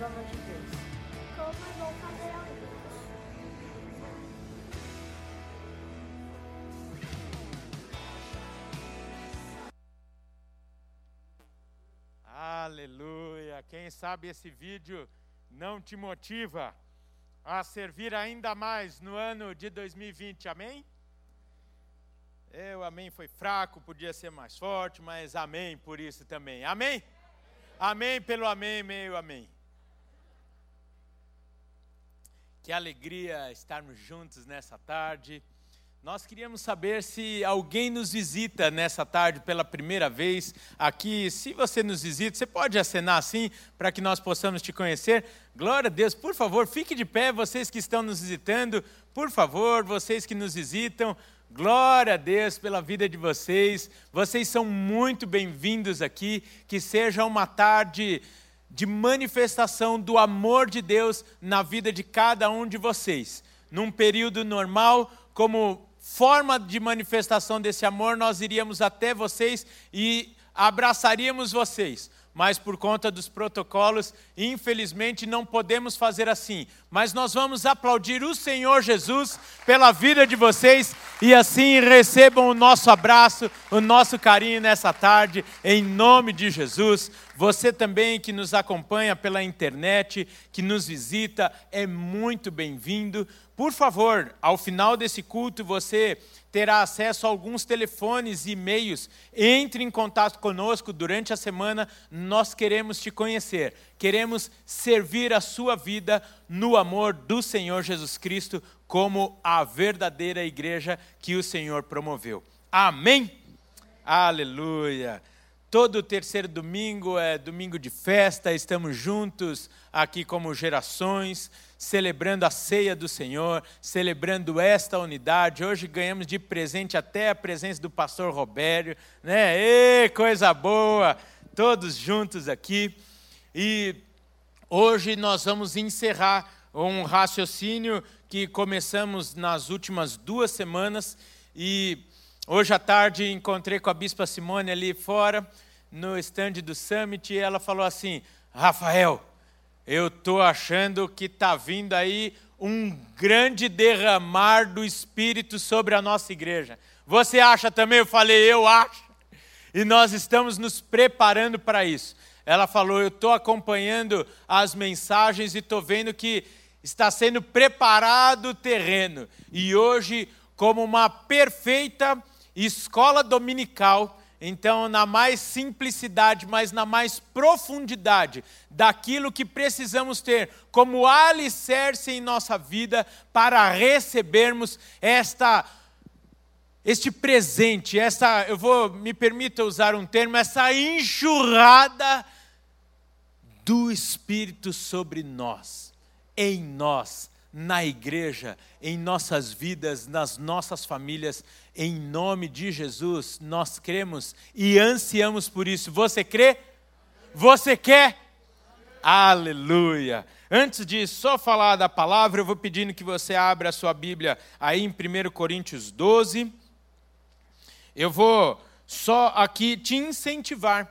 prova de Deus. Como bom fazer. Aleluia! Quem sabe esse vídeo não te motiva a servir ainda mais no ano de 2020, amém? O amém foi fraco, podia ser mais forte, mas amém por isso também, amém? Amém pelo amém, meio amém. Que alegria estarmos juntos nessa tarde. Nós queríamos saber se alguém nos visita nessa tarde pela primeira vez aqui. Se você nos visita, você pode acenar assim para que nós possamos te conhecer. Glória a Deus, por favor, fique de pé, vocês que estão nos visitando, por favor, vocês que nos visitam. Glória a Deus pela vida de vocês. Vocês são muito bem-vindos aqui. Que seja uma tarde de manifestação do amor de Deus na vida de cada um de vocês. Num período normal, como forma de manifestação desse amor, nós iríamos até vocês e abraçaríamos vocês. Mas por conta dos protocolos, infelizmente não podemos fazer assim. Mas nós vamos aplaudir o Senhor Jesus pela vida de vocês e assim recebam o nosso abraço, o nosso carinho nessa tarde, em nome de Jesus. Você também que nos acompanha pela internet, que nos visita, é muito bem-vindo. Por favor, ao final desse culto, você terá acesso a alguns telefones e e-mails. Entre em contato conosco durante a semana, nós queremos te conhecer. Queremos servir a sua vida no amor do Senhor Jesus Cristo, como a verdadeira igreja que o Senhor promoveu. Amém? Aleluia! Todo terceiro domingo é domingo de festa, estamos juntos aqui como gerações, celebrando a ceia do Senhor, celebrando esta unidade. Hoje ganhamos de presente até a presença do pastor Robério, né? Ê, coisa boa! Todos juntos aqui. E hoje nós vamos encerrar um raciocínio que começamos nas últimas duas semanas e Hoje à tarde encontrei com a Bispa Simone ali fora, no estande do Summit, e ela falou assim: Rafael, eu estou achando que está vindo aí um grande derramar do Espírito sobre a nossa igreja. Você acha também? Eu falei, eu acho. E nós estamos nos preparando para isso. Ela falou, eu estou acompanhando as mensagens e estou vendo que está sendo preparado o terreno. E hoje, como uma perfeita escola dominical, então, na mais simplicidade, mas na mais profundidade daquilo que precisamos ter como alicerce em nossa vida para recebermos esta este presente, essa, eu vou, me permita usar um termo, essa enxurrada do Espírito sobre nós, em nós, na igreja, em nossas vidas, nas nossas famílias, em nome de Jesus, nós cremos e ansiamos por isso. Você crê? Você quer? Aleluia! Antes de só falar da palavra, eu vou pedindo que você abra a sua Bíblia aí em 1 Coríntios 12. Eu vou só aqui te incentivar,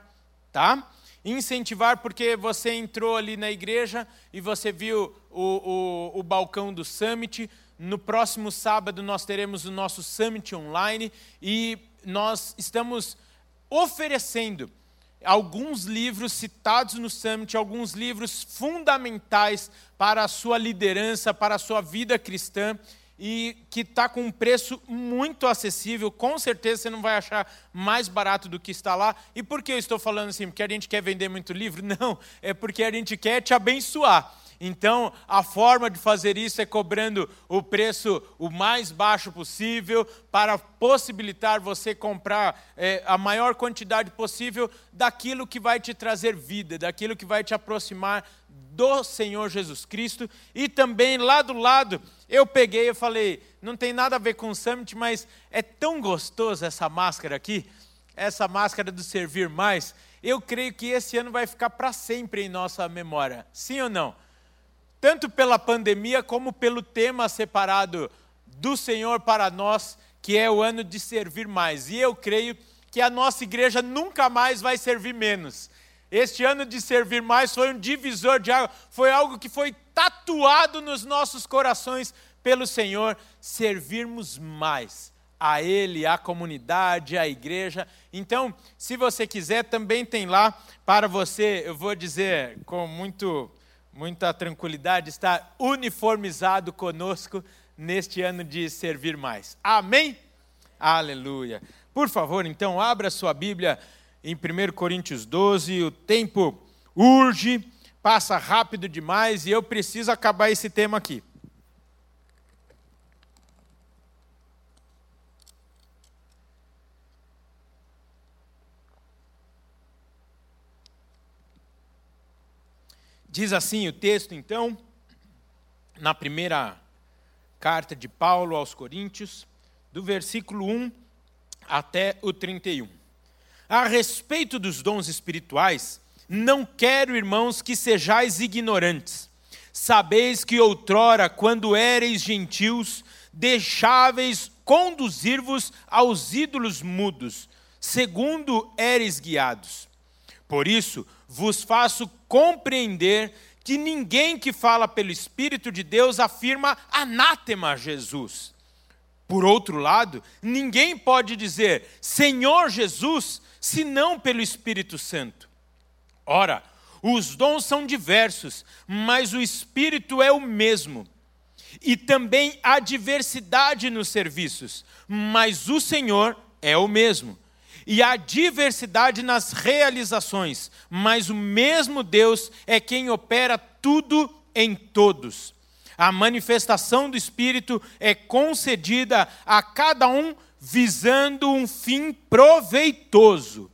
tá? Incentivar porque você entrou ali na igreja e você viu o, o, o balcão do Summit. No próximo sábado nós teremos o nosso Summit Online e nós estamos oferecendo alguns livros citados no Summit, alguns livros fundamentais para a sua liderança, para a sua vida cristã e que está com um preço muito acessível. Com certeza você não vai achar mais barato do que está lá. E por que eu estou falando assim? Porque a gente quer vender muito livro? Não, é porque a gente quer te abençoar. Então, a forma de fazer isso é cobrando o preço o mais baixo possível para possibilitar você comprar é, a maior quantidade possível daquilo que vai te trazer vida, daquilo que vai te aproximar do Senhor Jesus Cristo. E também lá do lado, eu peguei e falei, não tem nada a ver com o Summit, mas é tão gostoso essa máscara aqui, essa máscara do servir mais. Eu creio que esse ano vai ficar para sempre em nossa memória. Sim ou não? Tanto pela pandemia como pelo tema separado do Senhor para nós, que é o ano de servir mais. E eu creio que a nossa igreja nunca mais vai servir menos. Este ano de servir mais foi um divisor de água, foi algo que foi tatuado nos nossos corações pelo Senhor, servirmos mais a Ele, à comunidade, à igreja. Então, se você quiser, também tem lá para você, eu vou dizer com muito, muita tranquilidade, está uniformizado conosco neste ano de servir mais. Amém? Aleluia. Por favor, então, abra sua Bíblia em 1 Coríntios 12. O tempo urge, passa rápido demais e eu preciso acabar esse tema aqui. Diz assim o texto, então, na primeira carta de Paulo aos Coríntios, do versículo 1 até o 31. A respeito dos dons espirituais, não quero, irmãos, que sejais ignorantes. Sabeis que outrora, quando éreis gentios, deixáveis conduzir-vos aos ídolos mudos, segundo éreis guiados. Por isso, vos faço compreender que ninguém que fala pelo Espírito de Deus afirma anátema a Jesus. Por outro lado, ninguém pode dizer Senhor Jesus senão pelo Espírito Santo. Ora, os dons são diversos, mas o Espírito é o mesmo. E também há diversidade nos serviços, mas o Senhor é o mesmo e há diversidade nas realizações, mas o mesmo Deus é quem opera tudo em todos. A manifestação do Espírito é concedida a cada um visando um fim proveitoso.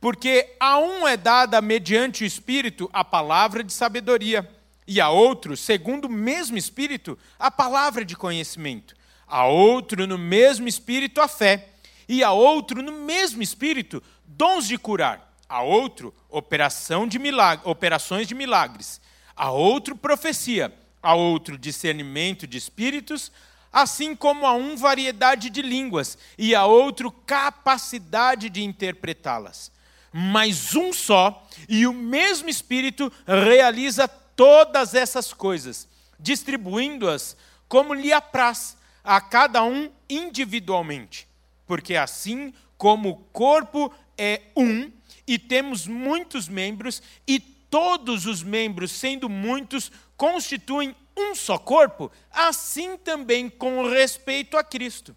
Porque a um é dada mediante o Espírito a palavra de sabedoria, e a outro, segundo o mesmo Espírito, a palavra de conhecimento, a outro, no mesmo Espírito, a fé e a outro, no mesmo espírito, dons de curar, a outro, operação de operações de milagres, a outro, profecia, a outro, discernimento de espíritos, assim como a um, variedade de línguas, e a outro, capacidade de interpretá-las. Mas um só e o mesmo Espírito realiza todas essas coisas, distribuindo-as como lhe apraz, a cada um individualmente porque assim como o corpo é um e temos muitos membros, e todos os membros, sendo muitos, constituem um só corpo, assim também com respeito a Cristo.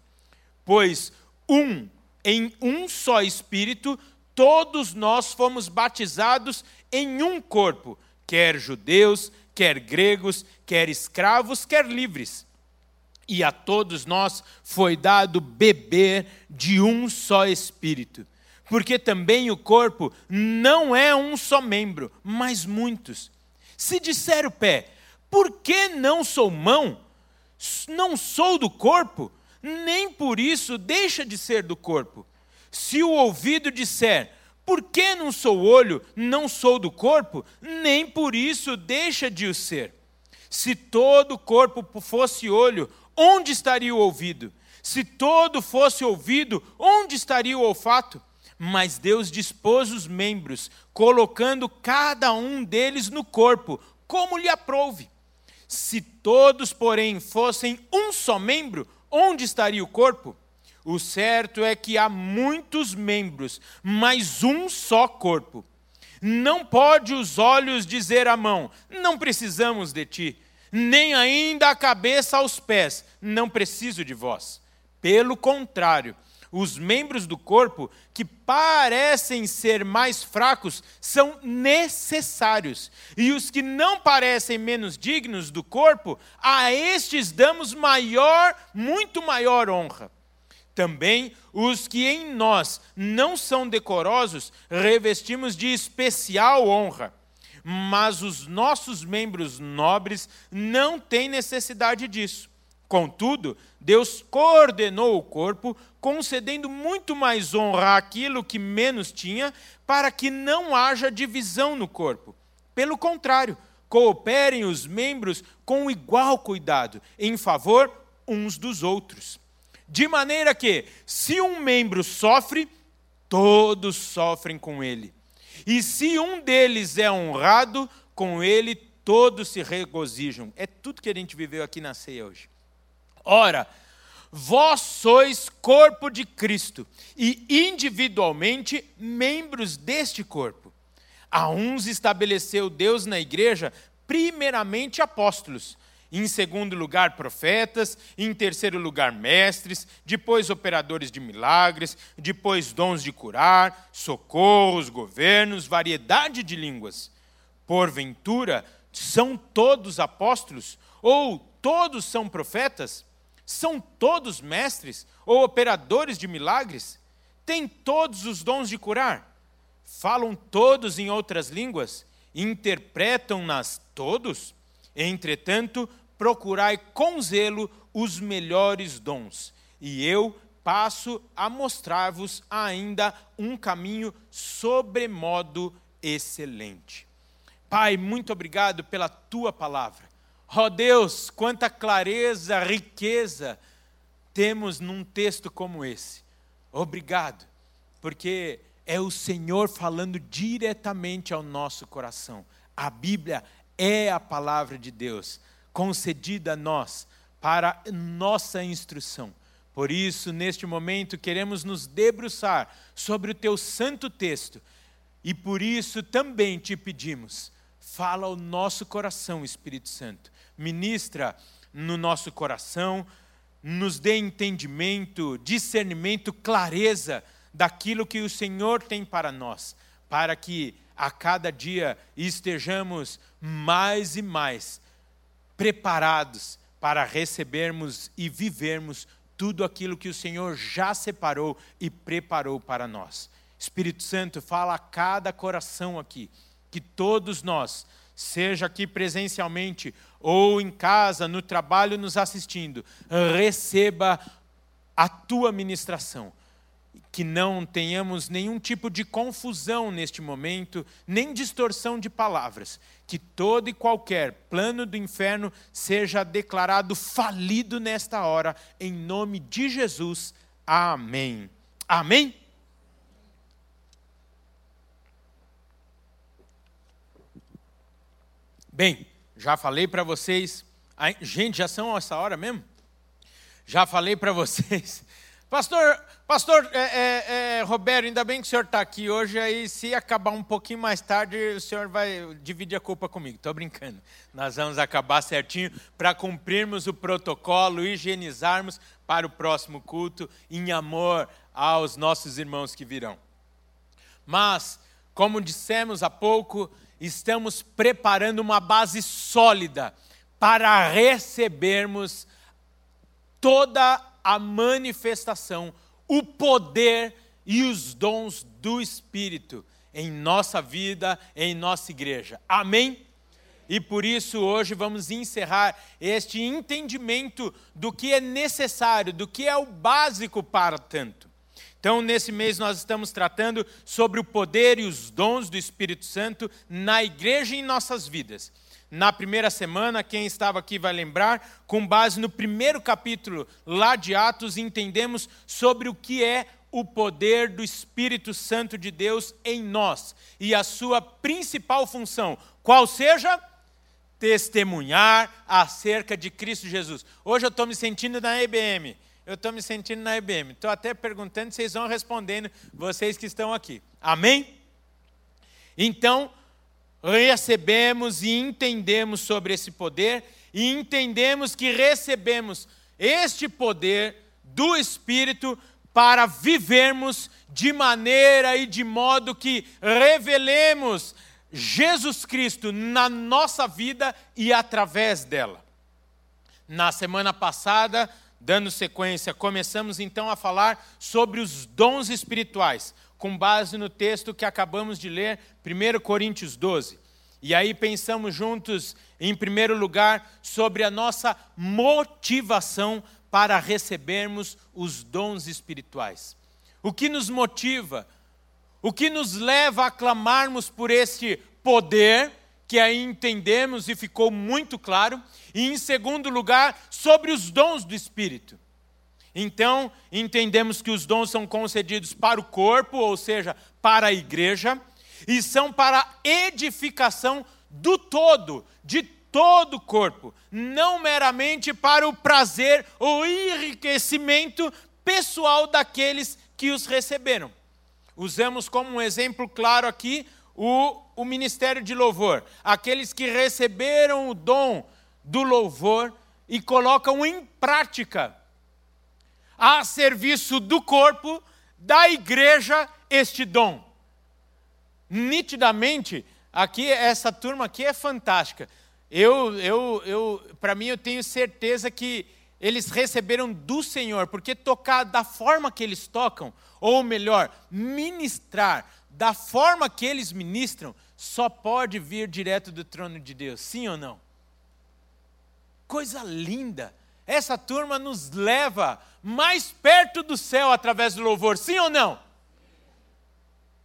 Pois um, em um só Espírito, todos nós fomos batizados em um corpo, quer judeus, quer gregos, quer escravos, quer livres e a todos nós foi dado beber de um só espírito. Porque também o corpo não é um só membro, mas muitos. Se disser o pé, por que não sou mão? Não sou do corpo, nem por isso deixa de ser do corpo. Se o ouvido disser, por que não sou olho, não sou do corpo, nem por isso deixa de o ser. Se todo o corpo fosse olho, onde estaria o ouvido? Se todo fosse ouvido, onde estaria o olfato? Mas Deus dispôs os membros, colocando cada um deles no corpo, como lhe aprouve. Se todos, porém, fossem um só membro, onde estaria o corpo? O certo é que há muitos membros, mas um só corpo. Não pode os olhos dizer à mão: Não precisamos de ti nem ainda a cabeça aos pés, não preciso de vós. Pelo contrário, os membros do corpo que parecem ser mais fracos são necessários, e os que não parecem menos dignos do corpo, a estes damos maior, muito maior honra. Também os que em nós não são decorosos, revestimos de especial honra mas os nossos membros nobres não têm necessidade disso. Contudo, Deus coordenou o corpo, concedendo muito mais honra àquilo que menos tinha, para que não haja divisão no corpo. Pelo contrário, cooperem os membros com igual cuidado, em favor uns dos outros. De maneira que, se um membro sofre, todos sofrem com ele. E se um deles é honrado, com ele todos se regozijam. É tudo que a gente viveu aqui na ceia hoje. Ora, vós sois corpo de Cristo e individualmente membros deste corpo. A uns estabeleceu Deus na igreja, primeiramente apóstolos, em segundo lugar, profetas, em terceiro lugar, mestres, depois operadores de milagres, depois dons de curar, socorros, governos, variedade de línguas. Porventura, são todos apóstolos? Ou todos são profetas? São todos mestres ou operadores de milagres? Têm todos os dons de curar? Falam todos em outras línguas? Interpretam-nas todos? Entretanto, procurai com zelo os melhores dons, e eu passo a mostrar-vos ainda um caminho sobremodo excelente. Pai, muito obrigado pela tua palavra. Ó oh Deus, quanta clareza, riqueza temos num texto como esse. Obrigado, porque é o Senhor falando diretamente ao nosso coração. A Bíblia é a palavra de Deus concedida a nós para nossa instrução. Por isso, neste momento, queremos nos debruçar sobre o teu santo texto e por isso também te pedimos, fala ao nosso coração, Espírito Santo. Ministra no nosso coração, nos dê entendimento, discernimento, clareza daquilo que o Senhor tem para nós, para que a cada dia estejamos mais e mais preparados para recebermos e vivermos tudo aquilo que o Senhor já separou e preparou para nós. Espírito Santo, fala a cada coração aqui, que todos nós, seja aqui presencialmente ou em casa, no trabalho, nos assistindo, receba a tua ministração que não tenhamos nenhum tipo de confusão neste momento, nem distorção de palavras, que todo e qualquer plano do inferno seja declarado falido nesta hora, em nome de Jesus. Amém. Amém? Bem, já falei para vocês, gente, já são essa hora mesmo? Já falei para vocês Pastor, pastor é, é, é, Roberto, ainda bem que o senhor está aqui hoje, aí se acabar um pouquinho mais tarde, o senhor vai dividir a culpa comigo. Estou brincando. Nós vamos acabar certinho para cumprirmos o protocolo, higienizarmos para o próximo culto, em amor aos nossos irmãos que virão. Mas, como dissemos há pouco, estamos preparando uma base sólida para recebermos toda a manifestação, o poder e os dons do Espírito em nossa vida, em nossa igreja. Amém? E por isso hoje vamos encerrar este entendimento do que é necessário, do que é o básico para tanto. Então, nesse mês, nós estamos tratando sobre o poder e os dons do Espírito Santo na igreja e em nossas vidas na primeira semana, quem estava aqui vai lembrar, com base no primeiro capítulo lá de Atos, entendemos sobre o que é o poder do Espírito Santo de Deus em nós e a sua principal função, qual seja testemunhar acerca de Cristo Jesus. Hoje eu estou me sentindo na IBM. Eu estou me sentindo na IBM. Estou até perguntando, vocês vão respondendo, vocês que estão aqui. Amém? Então, recebemos e entendemos sobre esse poder e entendemos que recebemos este poder do Espírito para vivermos de maneira e de modo que revelemos Jesus Cristo na nossa vida e através dela. Na semana passada, dando sequência, começamos então a falar sobre os dons espirituais, com base no texto que acabamos de ler, 1 Coríntios 12. E aí pensamos juntos, em primeiro lugar, sobre a nossa motivação para recebermos os dons espirituais. O que nos motiva? O que nos leva a clamarmos por este poder, que aí entendemos e ficou muito claro, e em segundo lugar, sobre os dons do Espírito. Então, entendemos que os dons são concedidos para o corpo, ou seja, para a igreja, e são para edificação do todo, de todo o corpo, não meramente para o prazer ou enriquecimento pessoal daqueles que os receberam. Usamos como um exemplo claro aqui o, o ministério de louvor. Aqueles que receberam o dom do louvor e colocam em prática a serviço do corpo, da igreja, este dom. Nitidamente, aqui essa turma aqui é fantástica. Eu, eu, eu, para mim, eu tenho certeza que eles receberam do Senhor, porque tocar da forma que eles tocam, ou melhor, ministrar da forma que eles ministram, só pode vir direto do trono de Deus, sim ou não? Coisa linda! Essa turma nos leva mais perto do céu através do louvor, sim ou não?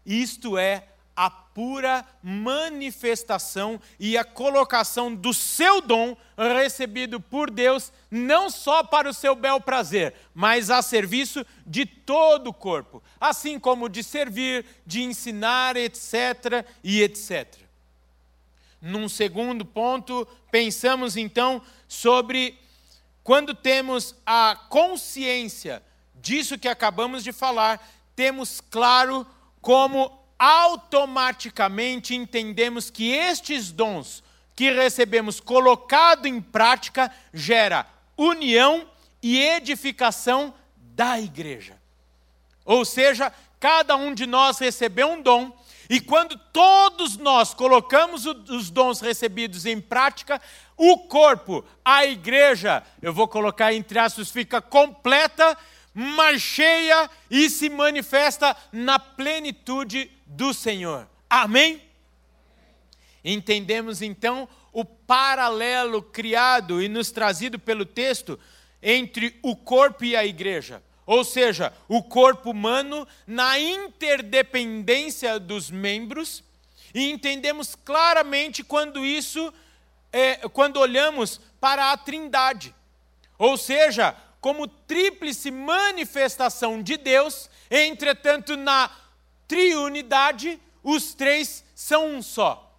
Isto é a pura manifestação e a colocação do seu dom recebido por Deus, não só para o seu bel prazer, mas a serviço de todo o corpo, assim como de servir, de ensinar, etc. e etc. Num segundo ponto, pensamos então sobre quando temos a consciência disso que acabamos de falar, temos claro como automaticamente entendemos que estes dons que recebemos colocado em prática gera união e edificação da igreja. Ou seja, cada um de nós recebeu um dom e quando todos nós colocamos os dons recebidos em prática, o corpo, a igreja, eu vou colocar entre aspas, fica completa, mas cheia e se manifesta na plenitude do Senhor. Amém? Entendemos então o paralelo criado e nos trazido pelo texto entre o corpo e a igreja. Ou seja, o corpo humano na interdependência dos membros, e entendemos claramente quando isso, é, quando olhamos para a Trindade. Ou seja, como tríplice manifestação de Deus, entretanto, na triunidade, os três são um só.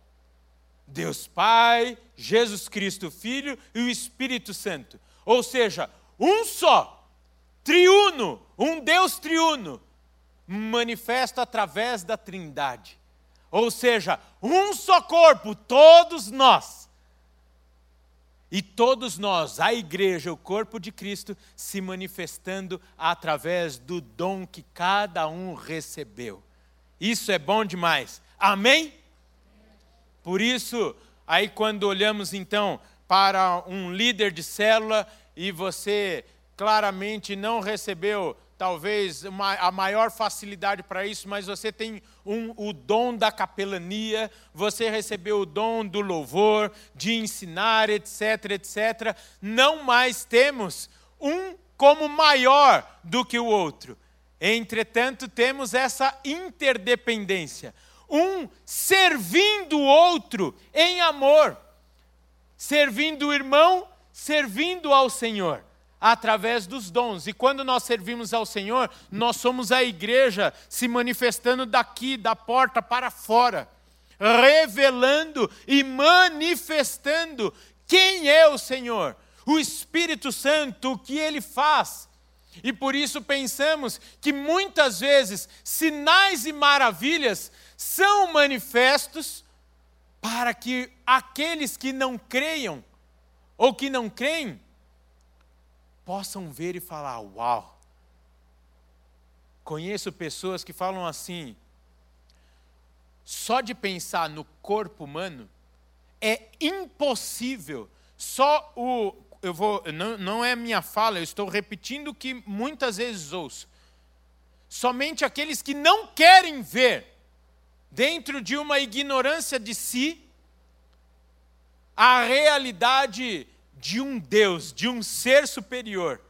Deus Pai, Jesus Cristo Filho e o Espírito Santo. Ou seja, um só, triuno, um Deus triuno, manifesto através da Trindade. Ou seja, um só corpo, todos nós. E todos nós, a igreja, o corpo de Cristo, se manifestando através do dom que cada um recebeu. Isso é bom demais. Amém? Por isso, aí quando olhamos então para um líder de célula e você claramente não recebeu talvez uma, a maior facilidade para isso, mas você tem um, o dom da capelania, você recebeu o dom do louvor, de ensinar, etc, etc. Não mais temos um como maior do que o outro. Entretanto, temos essa interdependência. Um servindo o outro em amor. Servindo o irmão, servindo ao Senhor através dos dons. E quando nós servimos ao Senhor, nós somos a igreja se manifestando daqui, da porta para fora, revelando e manifestando quem é o Senhor, o Espírito Santo, o que ele faz e por isso pensamos que muitas vezes sinais e maravilhas são manifestos para que aqueles que não creiam ou que não creem possam ver e falar: Uau! Conheço pessoas que falam assim, só de pensar no corpo humano é impossível. Só o eu vou, não, não é minha fala, eu estou repetindo o que muitas vezes ouço. Somente aqueles que não querem ver, dentro de uma ignorância de si, a realidade de um Deus, de um ser superior.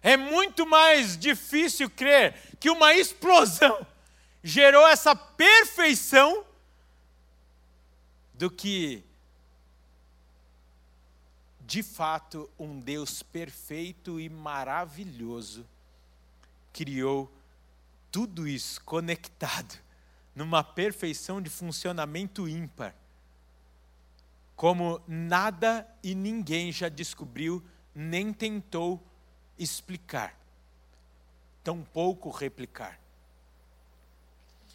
É muito mais difícil crer que uma explosão gerou essa perfeição do que de fato, um Deus perfeito e maravilhoso criou tudo isso conectado numa perfeição de funcionamento ímpar, como nada e ninguém já descobriu nem tentou explicar, tampouco replicar.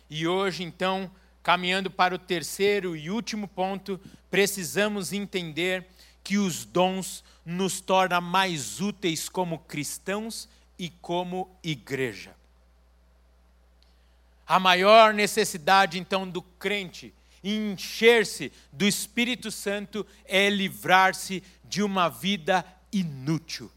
E hoje, então, caminhando para o terceiro e último ponto, precisamos entender que os dons nos tornam mais úteis como cristãos e como igreja. A maior necessidade, então, do crente encher-se do Espírito Santo é livrar-se de uma vida inútil,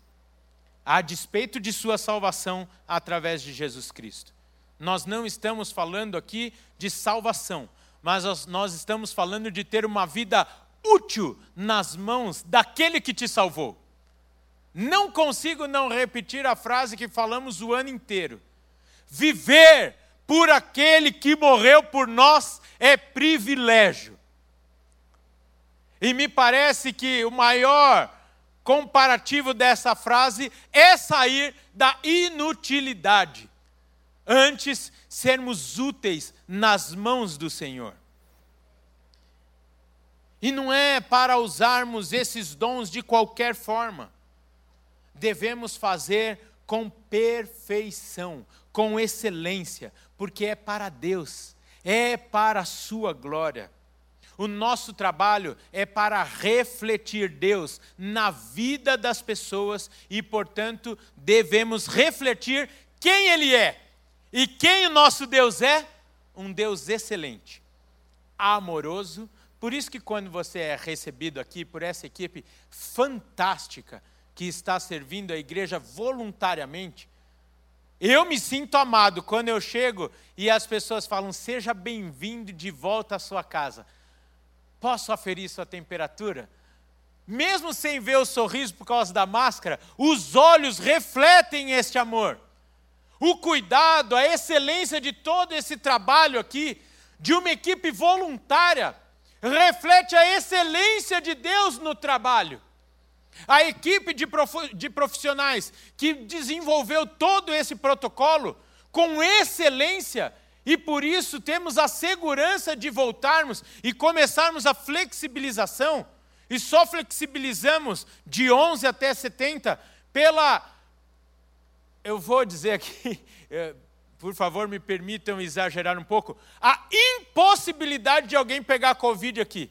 a despeito de sua salvação através de Jesus Cristo. Nós não estamos falando aqui de salvação, mas nós estamos falando de ter uma vida útil nas mãos daquele que te salvou. Não consigo não repetir a frase que falamos o ano inteiro. Viver por aquele que morreu por nós é privilégio. E me parece que o maior comparativo dessa frase é sair da inutilidade, antes sermos úteis nas mãos do Senhor. E não é para usarmos esses dons de qualquer forma. Devemos fazer com perfeição, com excelência, porque é para Deus, é para a Sua glória. O nosso trabalho é para refletir Deus na vida das pessoas e, portanto, devemos refletir quem Ele é. E quem o nosso Deus é? Um Deus excelente, amoroso. Por isso que quando você é recebido aqui por essa equipe fantástica que está servindo a igreja voluntariamente, eu me sinto amado quando eu chego e as pessoas falam: seja bem-vindo de volta à sua casa. Posso aferir sua temperatura? Mesmo sem ver o sorriso por causa da máscara, os olhos refletem este amor. O cuidado, a excelência de todo esse trabalho aqui, de uma equipe voluntária, reflete a excelência de Deus no trabalho. A equipe de, profissionais que desenvolveu todo esse protocolo com excelência, e por isso temos a segurança de voltarmos e começarmos a flexibilização, e só flexibilizamos de 11 até 70 pela. Eu vou dizer aqui, eh, por favor, me permitam exagerar um pouco, a impossibilidade de alguém pegar Covid aqui.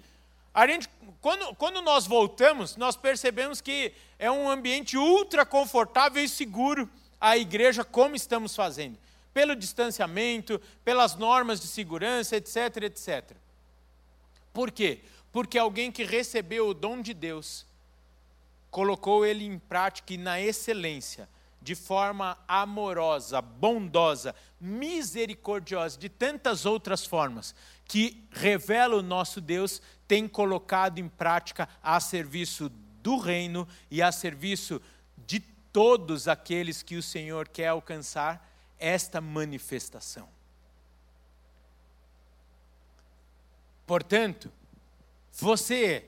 A gente quando, quando nós voltamos, nós percebemos que é um ambiente ultra confortável e seguro a igreja, como estamos fazendo. Pelo distanciamento, pelas normas de segurança, etc, etc. Por quê? Porque alguém que recebeu o dom de Deus, colocou ele em prática e na excelência, de forma amorosa, bondosa, misericordiosa, de tantas outras formas, que revela o nosso Deus, tem colocado em prática a serviço do reino e a serviço de todos aqueles que o Senhor quer alcançar esta manifestação. Portanto, você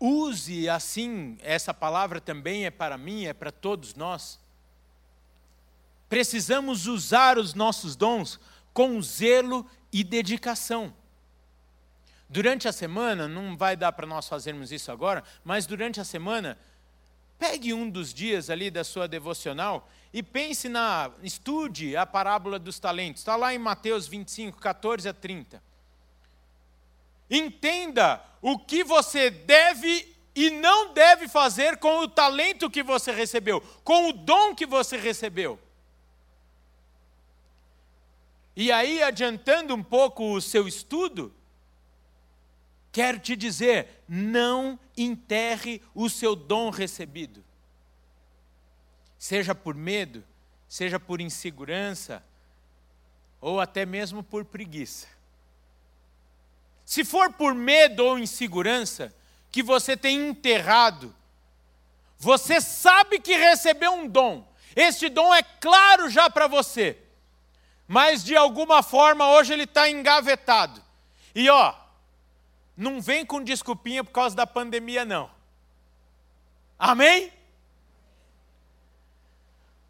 use assim, essa palavra também é para mim, é para todos nós. Precisamos usar os nossos dons com zelo e dedicação. Durante a semana, não vai dar para nós fazermos isso agora, mas durante a semana, pegue um dos dias ali da sua devocional e pense na. estude a parábola dos talentos. Está lá em Mateus 25, 14 a 30. Entenda o que você deve e não deve fazer com o talento que você recebeu, com o dom que você recebeu. E aí, adiantando um pouco o seu estudo, quero te dizer: não enterre o seu dom recebido. Seja por medo, seja por insegurança, ou até mesmo por preguiça. Se for por medo ou insegurança que você tem enterrado, você sabe que recebeu um dom, este dom é claro já para você mas de alguma forma hoje ele está engavetado. E ó, não vem com desculpinha por causa da pandemia, não. Amém?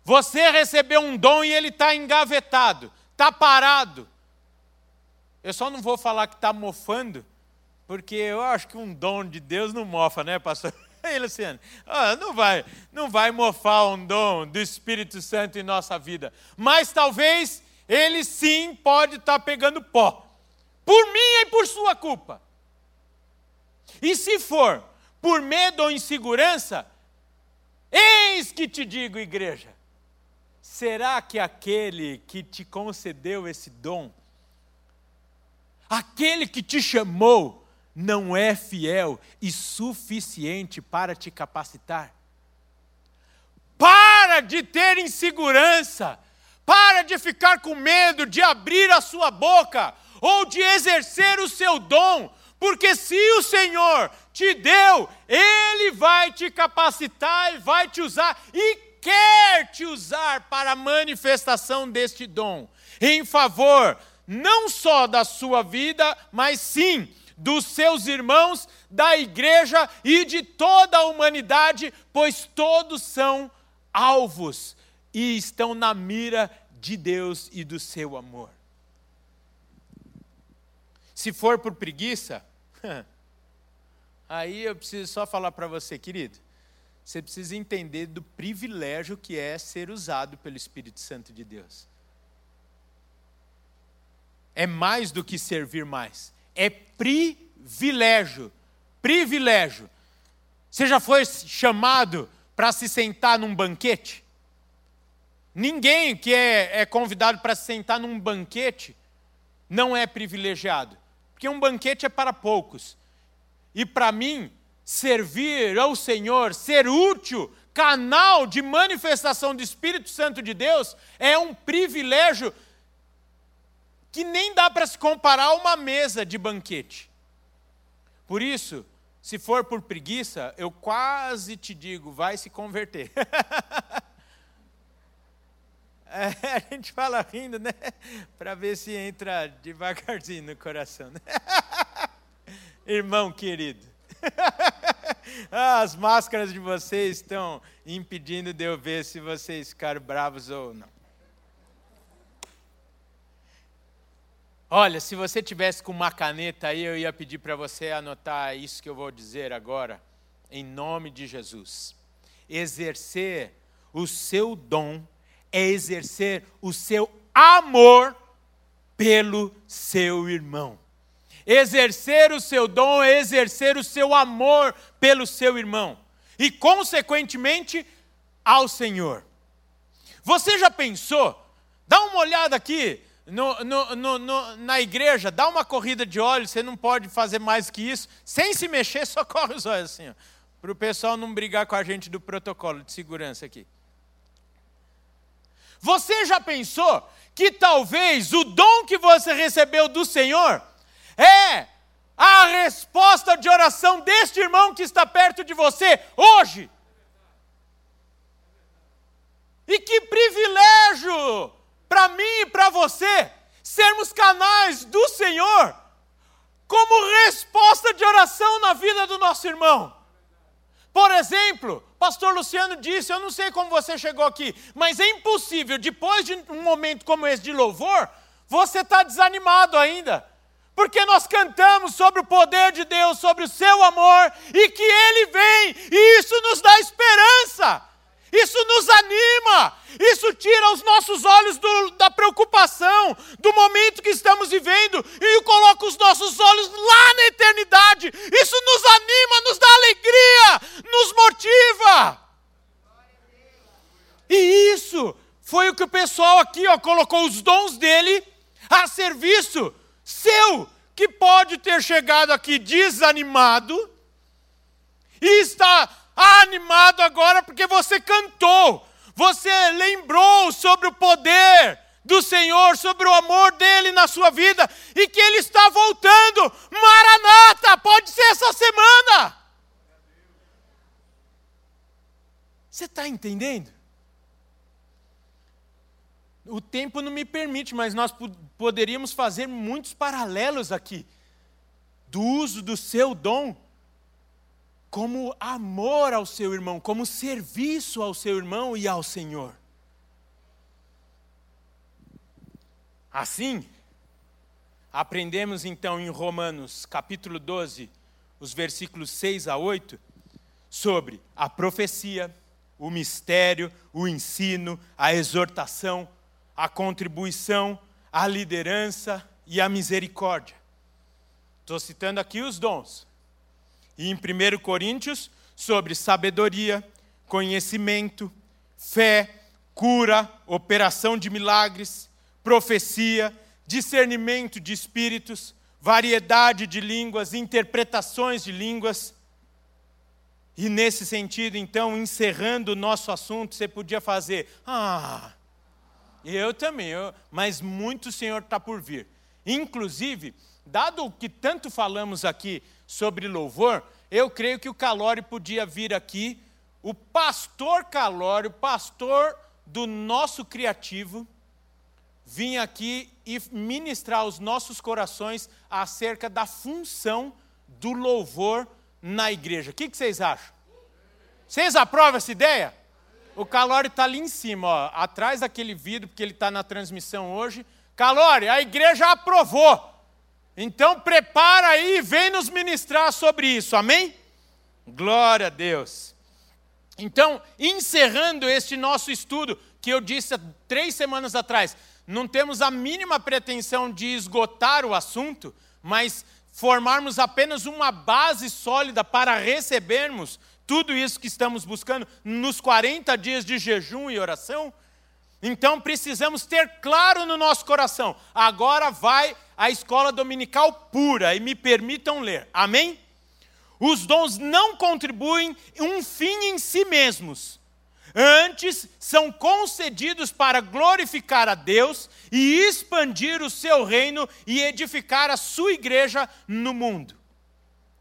Você recebeu um dom e ele está engavetado, está parado. Eu só não vou falar que está mofando, porque eu acho que um dom de Deus não mofa, né, pastor? Ei, Luciano, ah, não vai, não vai mofar um dom do Espírito Santo em nossa vida. Mas talvez ele sim pode estar tá pegando pó. Por minha e por sua culpa. E se for por medo ou insegurança, eis que te digo, igreja, será que aquele que te concedeu esse dom Aquele que te chamou não é fiel e suficiente para te capacitar. Para de ter insegurança, para de ficar com medo de abrir a sua boca ou de exercer o seu dom, porque se o Senhor te deu, Ele vai te capacitar e vai te usar e quer te usar para a manifestação deste dom em favor não só da sua vida, mas sim dos seus irmãos, da igreja e de toda a humanidade, pois todos são alvos e estão na mira de Deus e do seu amor. Se for por preguiça, aí eu preciso só falar para você, querido, você precisa entender do privilégio que é ser usado pelo Espírito Santo de Deus é mais do que servir mais. É privilégio. Privilégio. Você já foi chamado para se sentar num banquete? Ninguém que é, é convidado para se sentar num banquete não é privilegiado. Porque um banquete é para poucos. E para mim, servir ao Senhor, ser útil, canal de manifestação do Espírito Santo de Deus, é um privilégio que nem dá para se comparar a uma mesa de banquete. Por isso, se for por preguiça, eu quase te digo, vai se converter. é, a gente fala rindo, né? Para ver se entra devagarzinho no coração. Né? Irmão querido. As máscaras de vocês estão impedindo de eu ver se vocês ficaram bravos ou não. Olha, se você tivesse com uma caneta aí, eu ia pedir para você anotar isso que eu vou dizer agora, em nome de Jesus. Exercer o seu dom é exercer o seu amor pelo seu irmão. Exercer o seu dom é exercer o seu amor pelo seu irmão e, consequentemente, ao Senhor. Você já pensou? Dá uma olhada aqui no, no, no, na igreja, dá uma corrida de olhos, você não pode fazer mais que isso, sem se mexer, só corre os olhos assim, para o pessoal não brigar com a gente do protocolo de segurança aqui. Você já pensou que talvez o dom que você recebeu do Senhor é a resposta de oração deste irmão que está perto de você hoje? E que privilégio para mim e para você, sermos canais do Senhor, como resposta de oração na vida do nosso irmão. Por exemplo, pastor Luciano disse, eu não sei como você chegou aqui, mas é impossível, depois de um momento como esse de louvor, você está desanimado ainda. Porque nós cantamos sobre o poder de Deus, sobre o seu amor, e que Ele vem, e isso nos dá esperança. Isso nos anima, isso tira os nossos olhos do, da preocupação, do momento que estamos vivendo, e coloca os nossos olhos lá na eternidade. Isso nos anima, nos dá alegria, nos motiva. E isso foi o que o pessoal aqui ó, colocou os dons dele a serviço seu, que pode ter chegado aqui desanimado e está animado agora porque você cantou, você lembrou sobre o poder do Senhor, sobre o amor dele na sua vida e que ele está voltando. Maranata, pode ser essa semana. Você está entendendo? O tempo não me permite, mas nós poderíamos fazer muitos paralelos aqui do uso do seu dom como amor ao seu irmão, como serviço ao seu irmão e ao Senhor. Assim, Aprendemos então em Romanos, capítulo 12, os versículos 6 a 8, sobre a profecia, o mistério, o ensino, a exortação, a contribuição, a liderança e a misericórdia. Estou citando aqui os dons. E em 1 Coríntios, sobre sabedoria, conhecimento, fé, cura, operação de milagres, profecia, discernimento de espíritos, variedade de línguas, interpretações de línguas. E nesse sentido, então, encerrando o nosso assunto, você podia fazer, ah, eu também, eu, mas muito o Senhor está por vir. Inclusive, dado o que tanto falamos aqui sobre louvor, eu creio que o Calório podia vir aqui, o pastor Calório, pastor do nosso criativo, vir aqui e ministrar aos nossos corações acerca da função do louvor na igreja. O que, que vocês acham? Vocês aprovam essa ideia? O Calório está ali em cima, ó, atrás daquele vidro, porque ele está na transmissão hoje. Calório, a igreja aprovou. Então prepara aí e vem nos ministrar sobre isso, amém? Glória a Deus. Então, encerrando este nosso estudo, que eu disse há três semanas atrás, não temos a mínima pretensão de esgotar o assunto, mas formarmos apenas uma base sólida para recebermos tudo isso que estamos buscando nos 40 dias de jejum e oração. Então precisamos ter claro no nosso coração: agora vai a escola dominical pura, e me permitam ler. Amém? Os dons não contribuem um fim em si mesmos, Antes, são concedidos para glorificar a Deus e expandir o seu reino e edificar a sua igreja no mundo.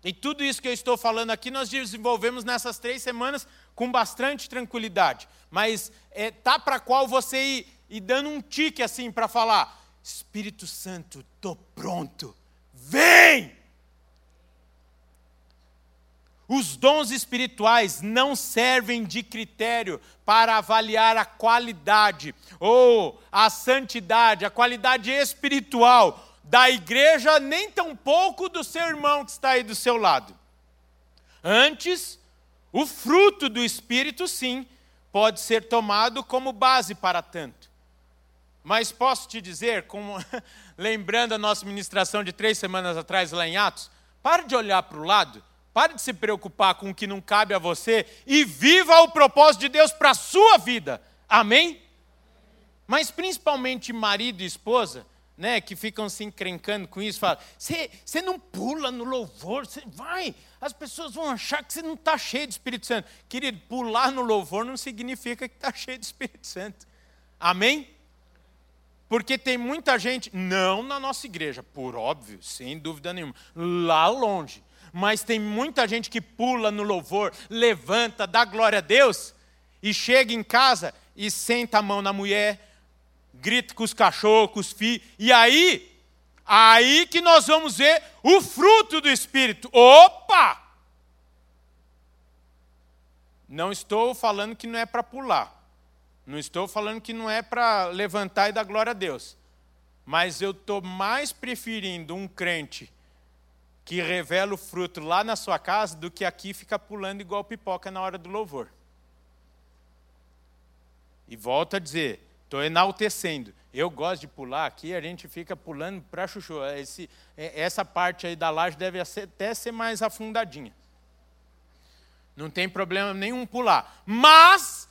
E tudo isso que eu estou falando aqui, nós desenvolvemos nessas três semanas com bastante tranquilidade. Mas é, tá para qual você ir, ir dando um tique assim para falar: Espírito Santo, estou pronto, vem! Os dons espirituais não servem de critério para avaliar a qualidade ou a santidade, a qualidade espiritual da igreja, nem tampouco do seu irmão que está aí do seu lado. Antes, o fruto do Espírito, sim, pode ser tomado como base para tanto. Mas posso te dizer, como, lembrando a nossa ministração de três semanas atrás lá em Atos, pare de olhar para o lado Pare de se preocupar com o que não cabe a você e viva o propósito de Deus para a sua vida. Amém? Mas principalmente marido e esposa, né, que ficam se encrencando com isso, falam: você não pula no louvor, você vai, as pessoas vão achar que você não está cheio de Espírito Santo. Querido, pular no louvor não significa que está cheio de Espírito Santo. Amém? Porque tem muita gente, não na nossa igreja, por óbvio, sem dúvida nenhuma, lá longe mas tem muita gente que pula no louvor, levanta, dá glória a Deus, e chega em casa e senta a mão na mulher, grita com os cachorros, com os filhos, e aí, aí que nós vamos ver o fruto do Espírito. Opa! Não estou falando que não é para pular. Não estou falando que não é para levantar e dar glória a Deus. Mas eu estou mais preferindo um crente que revela o fruto lá na sua casa do que aqui fica pulando igual pipoca na hora do louvor. E volto a dizer, estou enaltecendo. Eu gosto de pular aqui, a gente fica pulando para chuchu. Esse, é, essa parte aí da laje deve até ser mais afundadinha. Não tem problema nenhum pular. Mas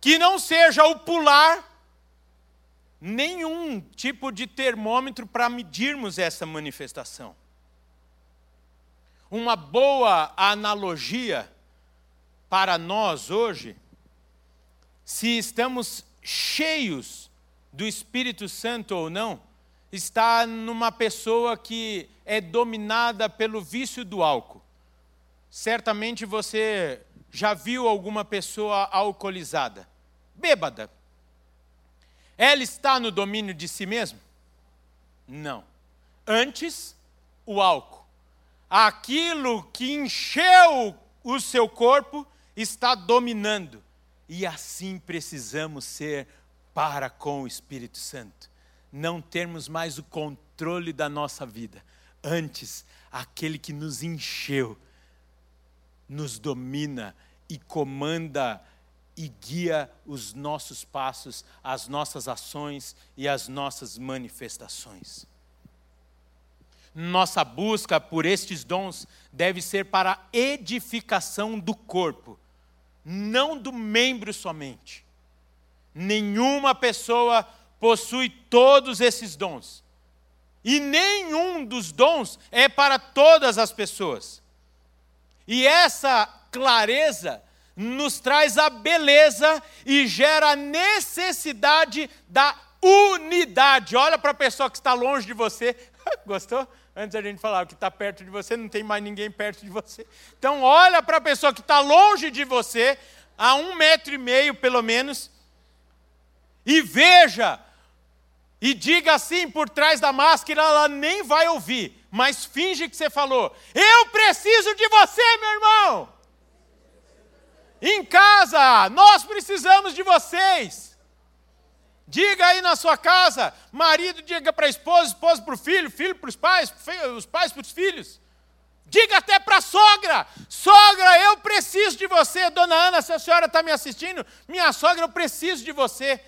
que não seja o pular nenhum tipo de termômetro para medirmos essa manifestação uma boa analogia para nós hoje, se estamos cheios do Espírito Santo ou não, está numa pessoa que é dominada pelo vício do álcool. Certamente você já viu alguma pessoa alcoolizada, bêbada. Ela está no domínio de si mesma? Não. Antes, o álcool aquilo que encheu o seu corpo está dominando. E assim precisamos ser para com o Espírito Santo. Não termos mais o controle da nossa vida. Antes, aquele que nos encheu, nos domina e comanda e guia os nossos passos, as nossas ações e as nossas manifestações. Nossa busca por estes dons deve ser para edificação do corpo, não do membro somente. Nenhuma pessoa possui todos esses dons. E nenhum dos dons é para todas as pessoas. E essa clareza nos traz a beleza e gera a necessidade da unidade. Olha para a pessoa que está longe de você. Gostou? Antes a gente falava que está perto de você, não tem mais ninguém perto de você. Então, olha para a pessoa que está longe de você, a um metro e meio pelo menos, e veja, e diga assim por trás da máscara, ela nem vai ouvir, mas finge que você falou: Eu preciso de você, meu irmão. Em casa, nós precisamos de vocês. Diga aí na sua casa, marido diga para a esposa, esposa para o filho, filho para os pais, os pais para os filhos. Diga até para a sogra: sogra, eu preciso de você. Dona Ana, se a senhora está me assistindo, minha sogra, eu preciso de você.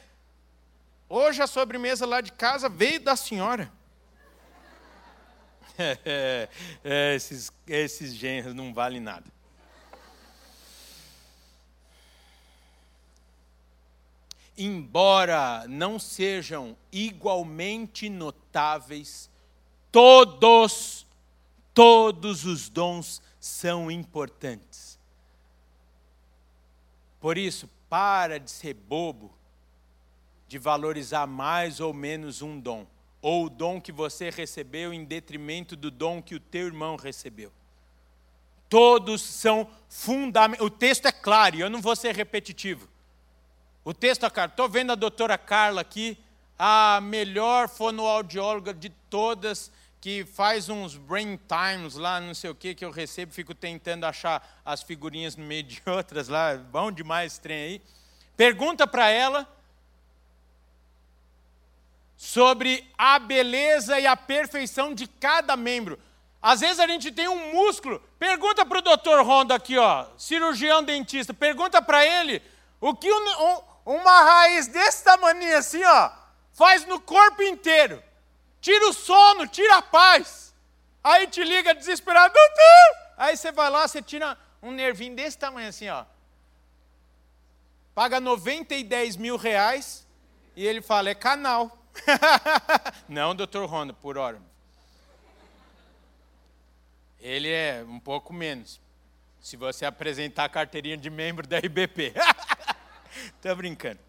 Hoje a sobremesa lá de casa veio da senhora. É, é, esses, esses genros não valem nada. Embora não sejam igualmente notáveis, todos, todos os dons são importantes. Por isso, para de ser bobo, de valorizar mais ou menos um dom, ou o dom que você recebeu em detrimento do dom que o teu irmão recebeu. Todos são fundamentais. O texto é claro, e eu não vou ser repetitivo. O texto, estou vendo a doutora Carla aqui, a melhor fonoaudióloga de todas, que faz uns brain times lá, não sei o que, que eu recebo, fico tentando achar as figurinhas no meio de outras lá, bom demais esse trem aí. Pergunta para ela sobre a beleza e a perfeição de cada membro. Às vezes a gente tem um músculo, pergunta para o doutor Ronda aqui, ó, cirurgião dentista, pergunta para ele o que um uma raiz desse tamanho assim, ó, faz no corpo inteiro. Tira o sono, tira a paz. Aí te liga desesperado, doutor. Aí você vai lá, você tira um nervinho desse tamanho assim, ó. Paga 90 mil reais e ele fala, é canal. Não, doutor Ronda, por hora. Ele é um pouco menos. Se você apresentar a carteirinha de membro da IBP. Estou brincando.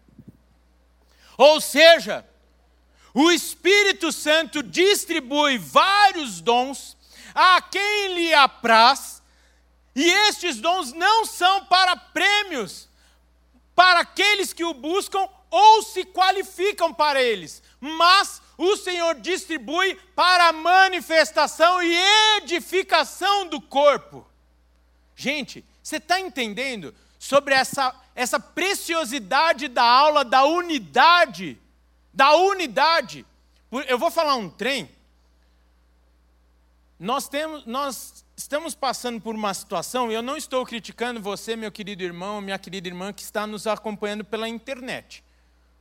Ou seja, o Espírito Santo distribui vários dons a quem lhe apraz, e estes dons não são para prêmios, para aqueles que o buscam ou se qualificam para eles, mas o Senhor distribui para a manifestação e edificação do corpo. Gente, você está entendendo sobre essa essa preciosidade da aula da unidade, da unidade. Eu vou falar um trem. Nós temos, nós estamos passando por uma situação, e eu não estou criticando você, meu querido irmão, minha querida irmã que está nos acompanhando pela internet.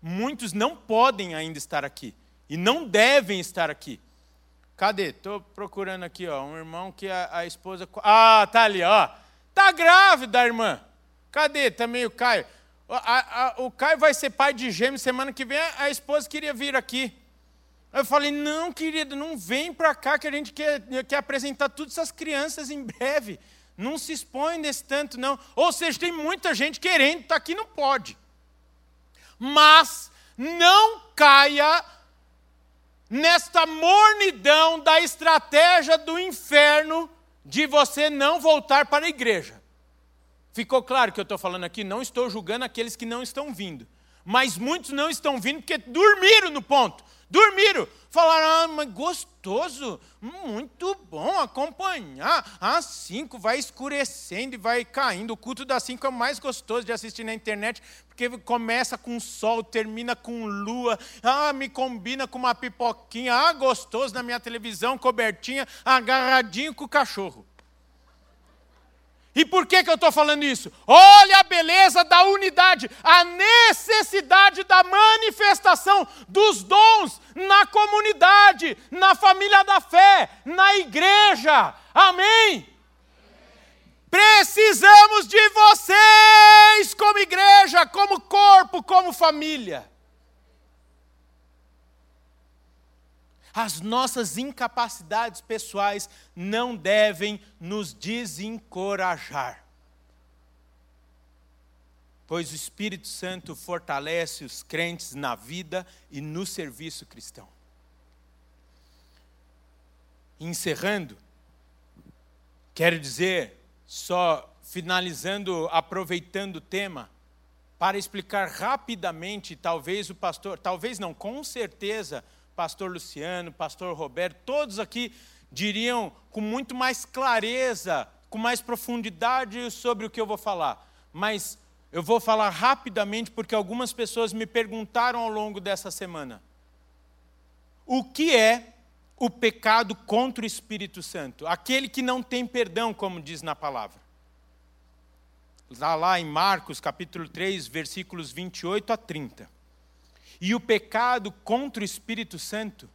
Muitos não podem ainda estar aqui e não devem estar aqui. Cadê? Estou procurando aqui, ó, um irmão que a, a esposa. Ah, tá ali, ó. Tá grávida, irmã. Cadê também o Caio? A, a, o Caio vai ser pai de gêmeos semana que vem, a, a esposa queria vir aqui. Eu falei, não, querido, não vem para cá que a gente quer, quer apresentar todas essas crianças em breve. Não se expõe nesse tanto, não. Ou seja, tem muita gente querendo estar tá aqui, não pode. Mas não caia nesta mornidão da estratégia do inferno de você não voltar para a igreja. Ficou claro que eu estou falando aqui? Não estou julgando aqueles que não estão vindo. Mas muitos não estão vindo porque dormiram no ponto. Dormiram. Falaram, ah, mas gostoso, muito bom acompanhar. Às cinco vai escurecendo e vai caindo. O culto das cinco é o mais gostoso de assistir na internet, porque começa com sol, termina com lua. Ah, me combina com uma pipoquinha. Ah, gostoso na minha televisão, cobertinha, agarradinho com o cachorro. E por que, que eu estou falando isso? Olha a beleza da unidade, a necessidade da manifestação dos dons na comunidade, na família da fé, na igreja. Amém? Precisamos de vocês como igreja, como corpo, como família. As nossas incapacidades pessoais não devem nos desencorajar. Pois o Espírito Santo fortalece os crentes na vida e no serviço cristão. Encerrando, quero dizer, só finalizando, aproveitando o tema, para explicar rapidamente, talvez o pastor, talvez não, com certeza, pastor Luciano, pastor Roberto, todos aqui diriam com muito mais clareza, com mais profundidade sobre o que eu vou falar. Mas eu vou falar rapidamente porque algumas pessoas me perguntaram ao longo dessa semana: o que é o pecado contra o Espírito Santo? Aquele que não tem perdão, como diz na palavra. Está lá em Marcos capítulo 3, versículos 28 a 30. E o pecado contra o Espírito Santo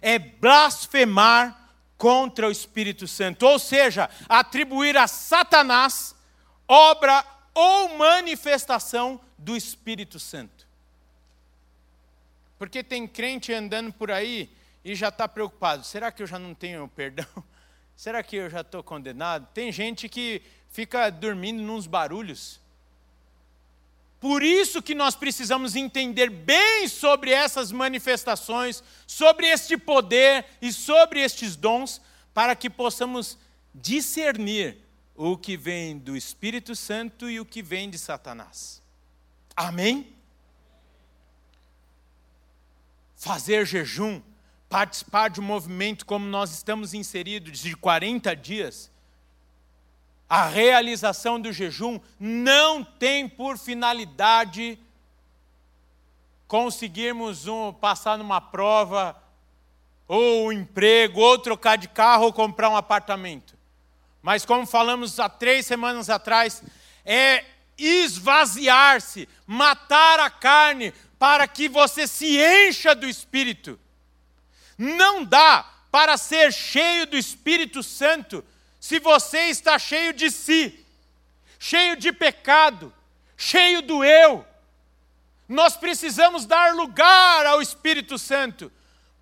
é blasfemar contra o Espírito Santo, ou seja, atribuir a Satanás obra ou manifestação do Espírito Santo. Porque tem crente andando por aí e já está preocupado: será que eu já não tenho perdão? Será que eu já estou condenado? Tem gente que fica dormindo nos barulhos. Por isso que nós precisamos entender bem sobre essas manifestações, sobre este poder e sobre estes dons, para que possamos discernir o que vem do Espírito Santo e o que vem de Satanás. Amém? Fazer jejum, participar de um movimento como nós estamos inseridos de 40 dias, a realização do jejum não tem por finalidade conseguirmos um, passar numa prova, ou um emprego, ou trocar de carro, ou comprar um apartamento. Mas, como falamos há três semanas atrás, é esvaziar-se, matar a carne, para que você se encha do Espírito. Não dá para ser cheio do Espírito Santo se você está cheio de si, cheio de pecado, cheio do eu. Nós precisamos dar lugar ao Espírito Santo.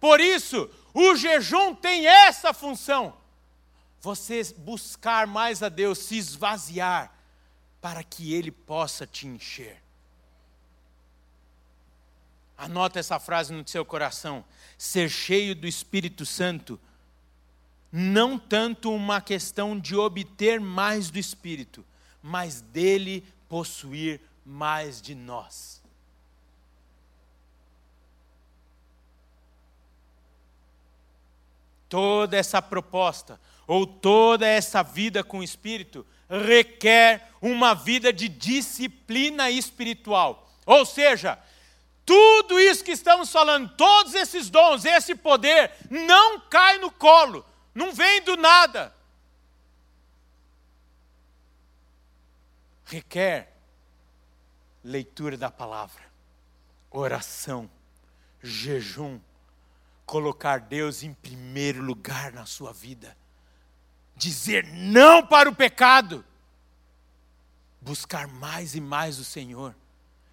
Por isso, o jejum tem essa função. Você buscar mais a Deus, se esvaziar, para que Ele possa te encher. Anota essa frase no seu coração: ser cheio do Espírito Santo não tanto uma questão de obter mais do Espírito, mas dele possuir mais de nós. Toda essa proposta, ou toda essa vida com o Espírito, requer uma vida de disciplina espiritual. Ou seja, tudo isso que estamos falando, todos esses dons, esse poder, não cai no colo, não vem do nada. Requer leitura da palavra, oração, jejum, colocar Deus em primeiro lugar na sua vida, dizer não para o pecado, buscar mais e mais o Senhor.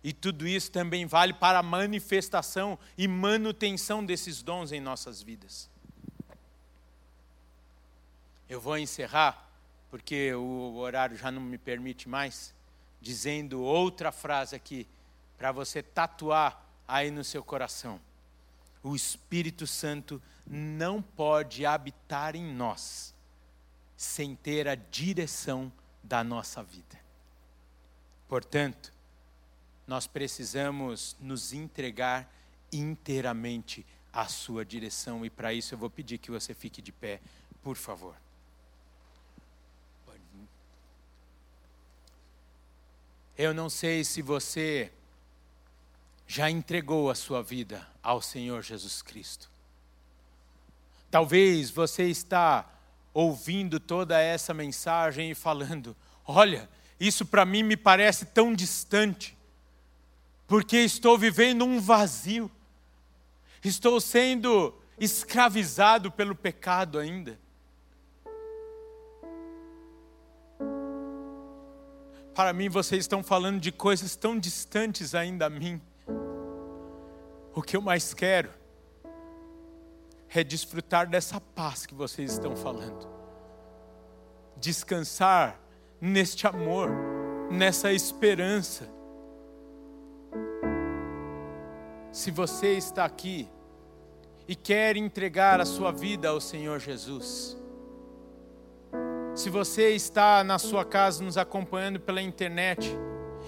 E tudo isso também vale para a manifestação e manutenção desses dons em nossas vidas. Eu vou encerrar, porque o horário já não me permite mais, dizendo outra frase aqui, para você tatuar aí no seu coração. O Espírito Santo não pode habitar em nós sem ter a direção da nossa vida. Portanto, nós precisamos nos entregar inteiramente à sua direção. E para isso eu vou pedir que você fique de pé, por favor. Eu não sei se você já entregou a sua vida ao Senhor Jesus Cristo. Talvez você está ouvindo toda essa mensagem e falando: "Olha, isso para mim me parece tão distante, porque estou vivendo um vazio. Estou sendo escravizado pelo pecado ainda." Para mim, vocês estão falando de coisas tão distantes ainda a mim. O que eu mais quero é desfrutar dessa paz que vocês estão falando. Descansar neste amor, nessa esperança. Se você está aqui e quer entregar a sua vida ao Senhor Jesus, se você está na sua casa nos acompanhando pela internet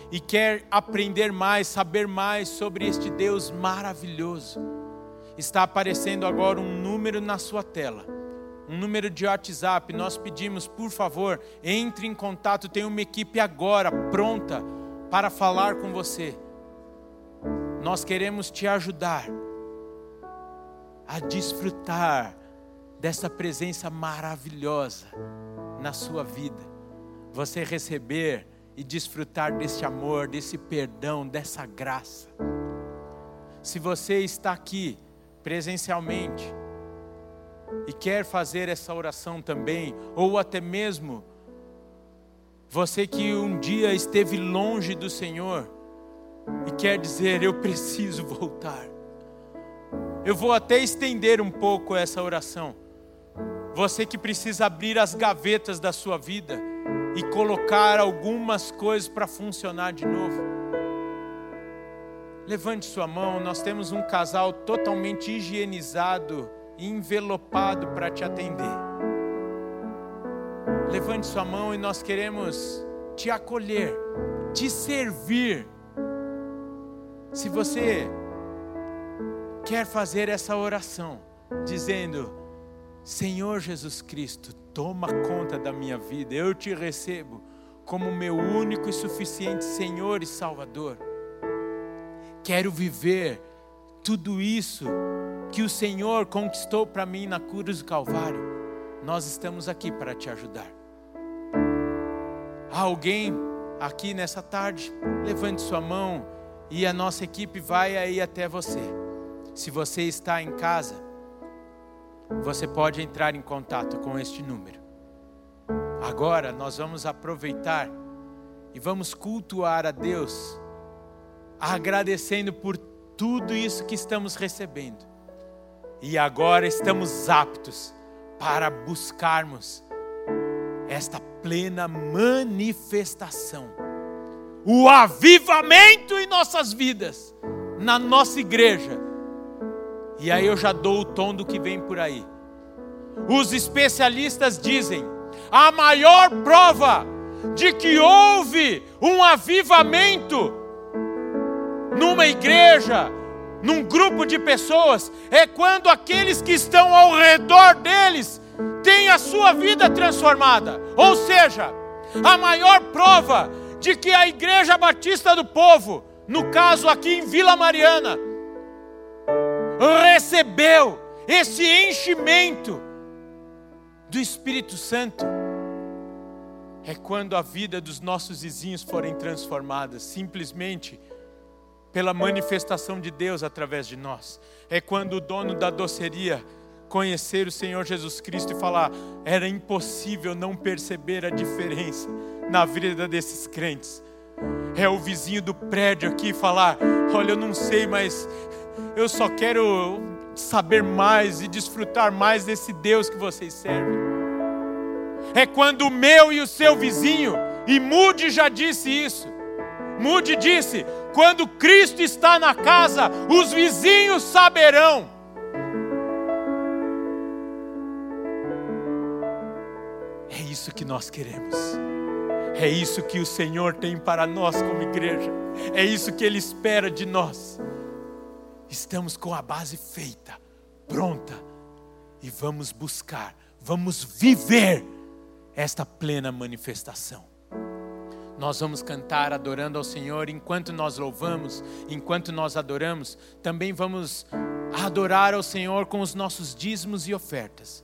e quer aprender mais, saber mais sobre este Deus maravilhoso, está aparecendo agora um número na sua tela, um número de WhatsApp. Nós pedimos, por favor, entre em contato. Tem uma equipe agora pronta para falar com você. Nós queremos te ajudar a desfrutar dessa presença maravilhosa na sua vida, você receber e desfrutar desse amor, desse perdão, dessa graça. Se você está aqui presencialmente e quer fazer essa oração também, ou até mesmo você que um dia esteve longe do Senhor e quer dizer: Eu preciso voltar. Eu vou até estender um pouco essa oração. Você que precisa abrir as gavetas da sua vida e colocar algumas coisas para funcionar de novo. Levante sua mão, nós temos um casal totalmente higienizado e envelopado para te atender. Levante sua mão e nós queremos te acolher, te servir. Se você quer fazer essa oração, dizendo: Senhor Jesus Cristo, toma conta da minha vida, eu te recebo como meu único e suficiente Senhor e Salvador. Quero viver tudo isso que o Senhor conquistou para mim na cruz do Calvário. Nós estamos aqui para te ajudar. Há alguém aqui nessa tarde? Levante sua mão e a nossa equipe vai aí até você. Se você está em casa, você pode entrar em contato com este número. Agora nós vamos aproveitar e vamos cultuar a Deus, agradecendo por tudo isso que estamos recebendo. E agora estamos aptos para buscarmos esta plena manifestação, o avivamento em nossas vidas, na nossa igreja e aí eu já dou o tom do que vem por aí. Os especialistas dizem: a maior prova de que houve um avivamento numa igreja, num grupo de pessoas, é quando aqueles que estão ao redor deles têm a sua vida transformada. Ou seja, a maior prova de que a Igreja Batista do Povo, no caso aqui em Vila Mariana, recebeu esse enchimento do Espírito Santo é quando a vida dos nossos vizinhos forem transformadas simplesmente pela manifestação de Deus através de nós. É quando o dono da doceria conhecer o Senhor Jesus Cristo e falar: era impossível não perceber a diferença na vida desses crentes. É o vizinho do prédio aqui falar: olha, eu não sei, mas eu só quero saber mais e desfrutar mais desse Deus que vocês servem. É quando o meu e o seu vizinho, e Mude já disse isso. Mude disse: quando Cristo está na casa, os vizinhos saberão. É isso que nós queremos. É isso que o Senhor tem para nós como igreja. É isso que Ele espera de nós estamos com a base feita pronta e vamos buscar, vamos viver esta plena manifestação. Nós vamos cantar adorando ao Senhor enquanto nós louvamos, enquanto nós adoramos, também vamos adorar ao Senhor com os nossos dízimos e ofertas.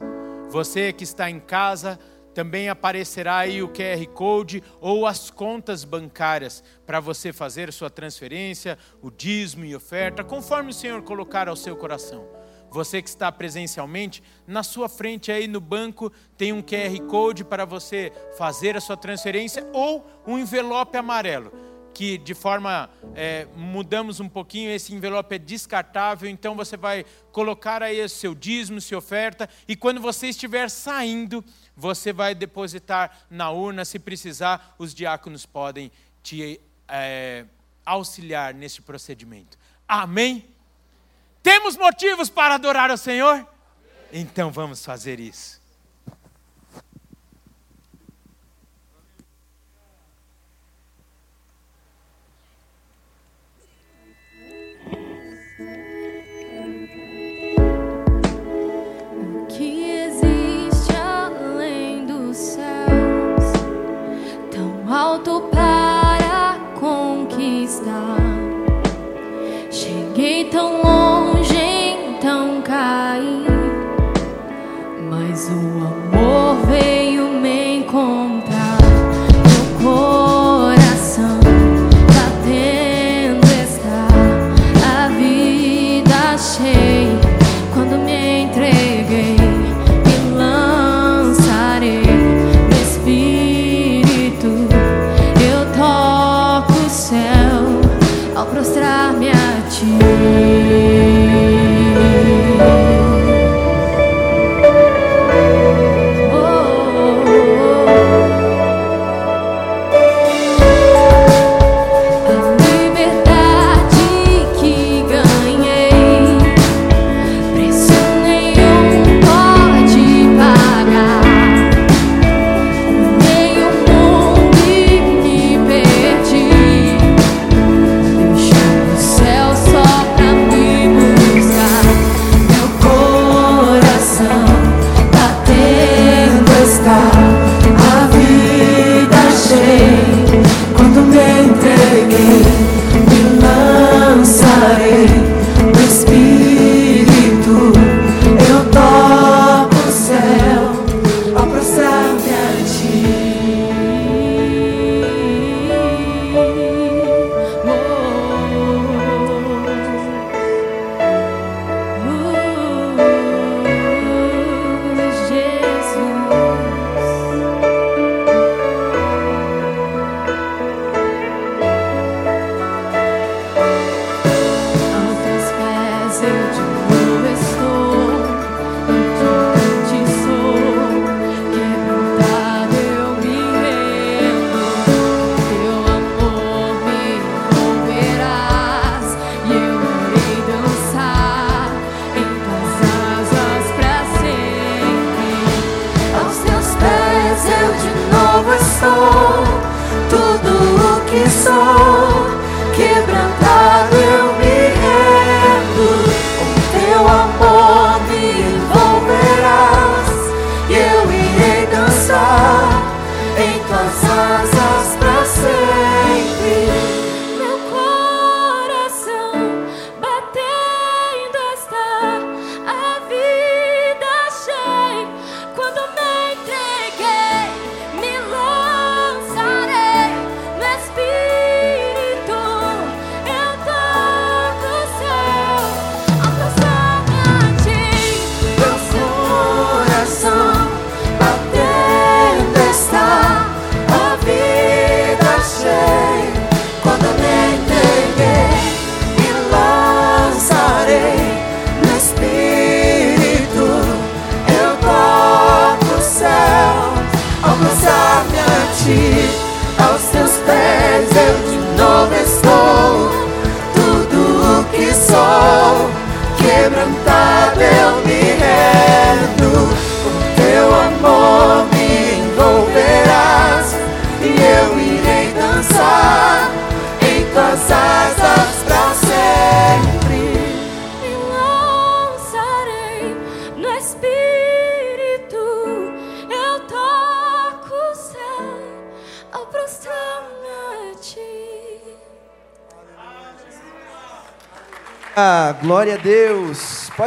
Você que está em casa, também aparecerá aí o QR Code ou as contas bancárias para você fazer sua transferência, o dízimo e oferta, conforme o Senhor colocar ao seu coração. Você que está presencialmente, na sua frente aí no banco tem um QR Code para você fazer a sua transferência ou um envelope amarelo, que de forma, é, mudamos um pouquinho, esse envelope é descartável, então você vai colocar aí o seu dízimo, sua oferta, e quando você estiver saindo, você vai depositar na urna, se precisar, os diáconos podem te é, auxiliar nesse procedimento. Amém? Temos motivos para adorar o Senhor? Então vamos fazer isso. Alto para conquistar. Cheguei tão longe, então caí. Mas o amor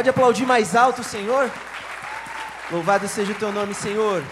Pode aplaudir mais alto, Senhor? Louvado seja o teu nome, Senhor.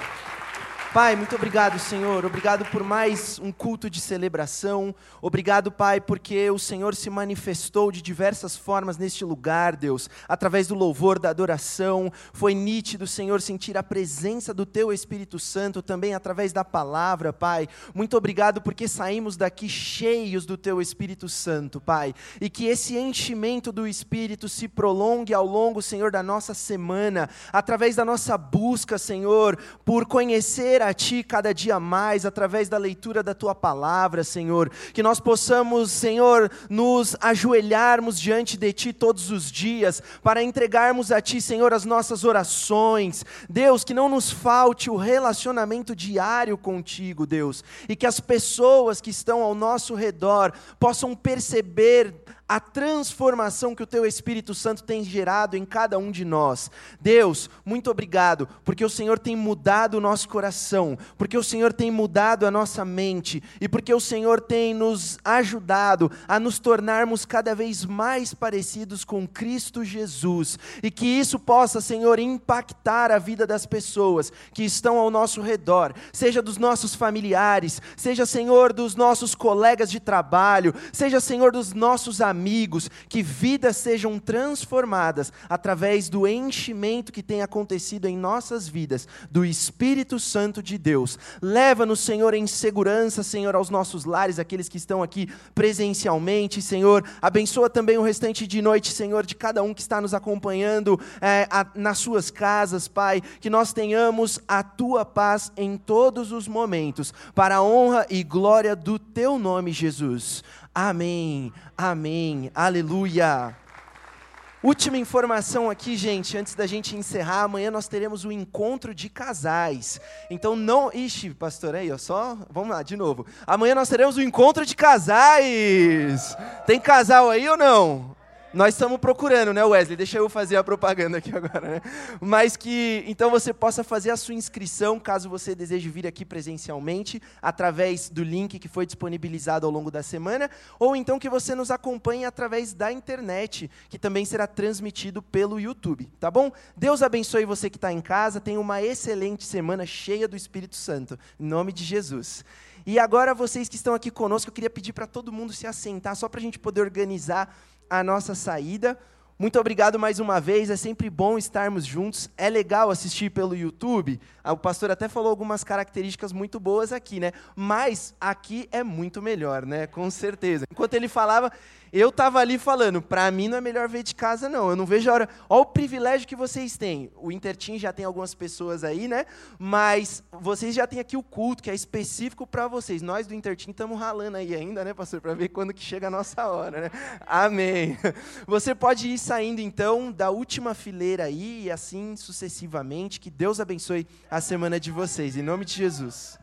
Pai, muito obrigado, Senhor. Obrigado por mais um culto de celebração. Obrigado, Pai, porque o Senhor se manifestou de diversas formas neste lugar, Deus, através do louvor, da adoração. Foi nítido, Senhor, sentir a presença do Teu Espírito Santo também através da palavra, Pai. Muito obrigado porque saímos daqui cheios do Teu Espírito Santo, Pai. E que esse enchimento do Espírito se prolongue ao longo, Senhor, da nossa semana, através da nossa busca, Senhor, por conhecer a Ti cada dia mais, através da leitura da Tua palavra, Senhor. Que nós possamos, Senhor, nos ajoelharmos diante de Ti todos os dias, para entregarmos a Ti, Senhor, as nossas orações. Deus, que não nos falte o relacionamento diário contigo, Deus. E que as pessoas que estão ao nosso redor possam perceber a transformação que o Teu Espírito Santo tem gerado em cada um de nós. Deus, muito obrigado, porque o Senhor tem mudado o nosso coração, porque o Senhor tem mudado a nossa mente e porque o Senhor tem nos ajudado a nos tornarmos cada vez mais parecidos com Cristo Jesus e que isso possa, Senhor, impactar a vida das pessoas que estão ao nosso redor, seja dos nossos familiares, seja, Senhor, dos nossos colegas de trabalho, seja, Senhor, dos nossos amigos amigos, que vidas sejam transformadas através do enchimento que tem acontecido em nossas vidas do Espírito Santo de Deus. Leva-nos, Senhor, em segurança, Senhor, aos nossos lares, aqueles que estão aqui presencialmente, Senhor. Abençoa também o restante de noite, Senhor, de cada um que está nos acompanhando é, a, nas suas casas, Pai. Que nós tenhamos a tua paz em todos os momentos, para a honra e glória do teu nome, Jesus. Amém, amém, aleluia. Última informação aqui, gente, antes da gente encerrar, amanhã nós teremos um encontro de casais. Então não. Ixi, pastor, aí, ó, só. Vamos lá, de novo. Amanhã nós teremos um encontro de casais. Tem casal aí ou não? Nós estamos procurando, né, Wesley? Deixa eu fazer a propaganda aqui agora, né? Mas que então você possa fazer a sua inscrição, caso você deseje vir aqui presencialmente, através do link que foi disponibilizado ao longo da semana, ou então que você nos acompanhe através da internet, que também será transmitido pelo YouTube, tá bom? Deus abençoe você que está em casa, tenha uma excelente semana cheia do Espírito Santo, em nome de Jesus. E agora, vocês que estão aqui conosco, eu queria pedir para todo mundo se assentar, só para a gente poder organizar a nossa saída. Muito obrigado mais uma vez, é sempre bom estarmos juntos. É legal assistir pelo YouTube. O pastor até falou algumas características muito boas aqui, né? Mas aqui é muito melhor, né? Com certeza. Enquanto ele falava, eu estava ali falando, para mim não é melhor ver de casa, não. Eu não vejo a hora. Olha o privilégio que vocês têm. O Intertim já tem algumas pessoas aí, né? Mas vocês já têm aqui o culto, que é específico para vocês. Nós do Intertim estamos ralando aí ainda, né, pastor? Para ver quando que chega a nossa hora, né? Amém. Você pode ir saindo, então, da última fileira aí, e assim sucessivamente. Que Deus abençoe a semana de vocês. Em nome de Jesus.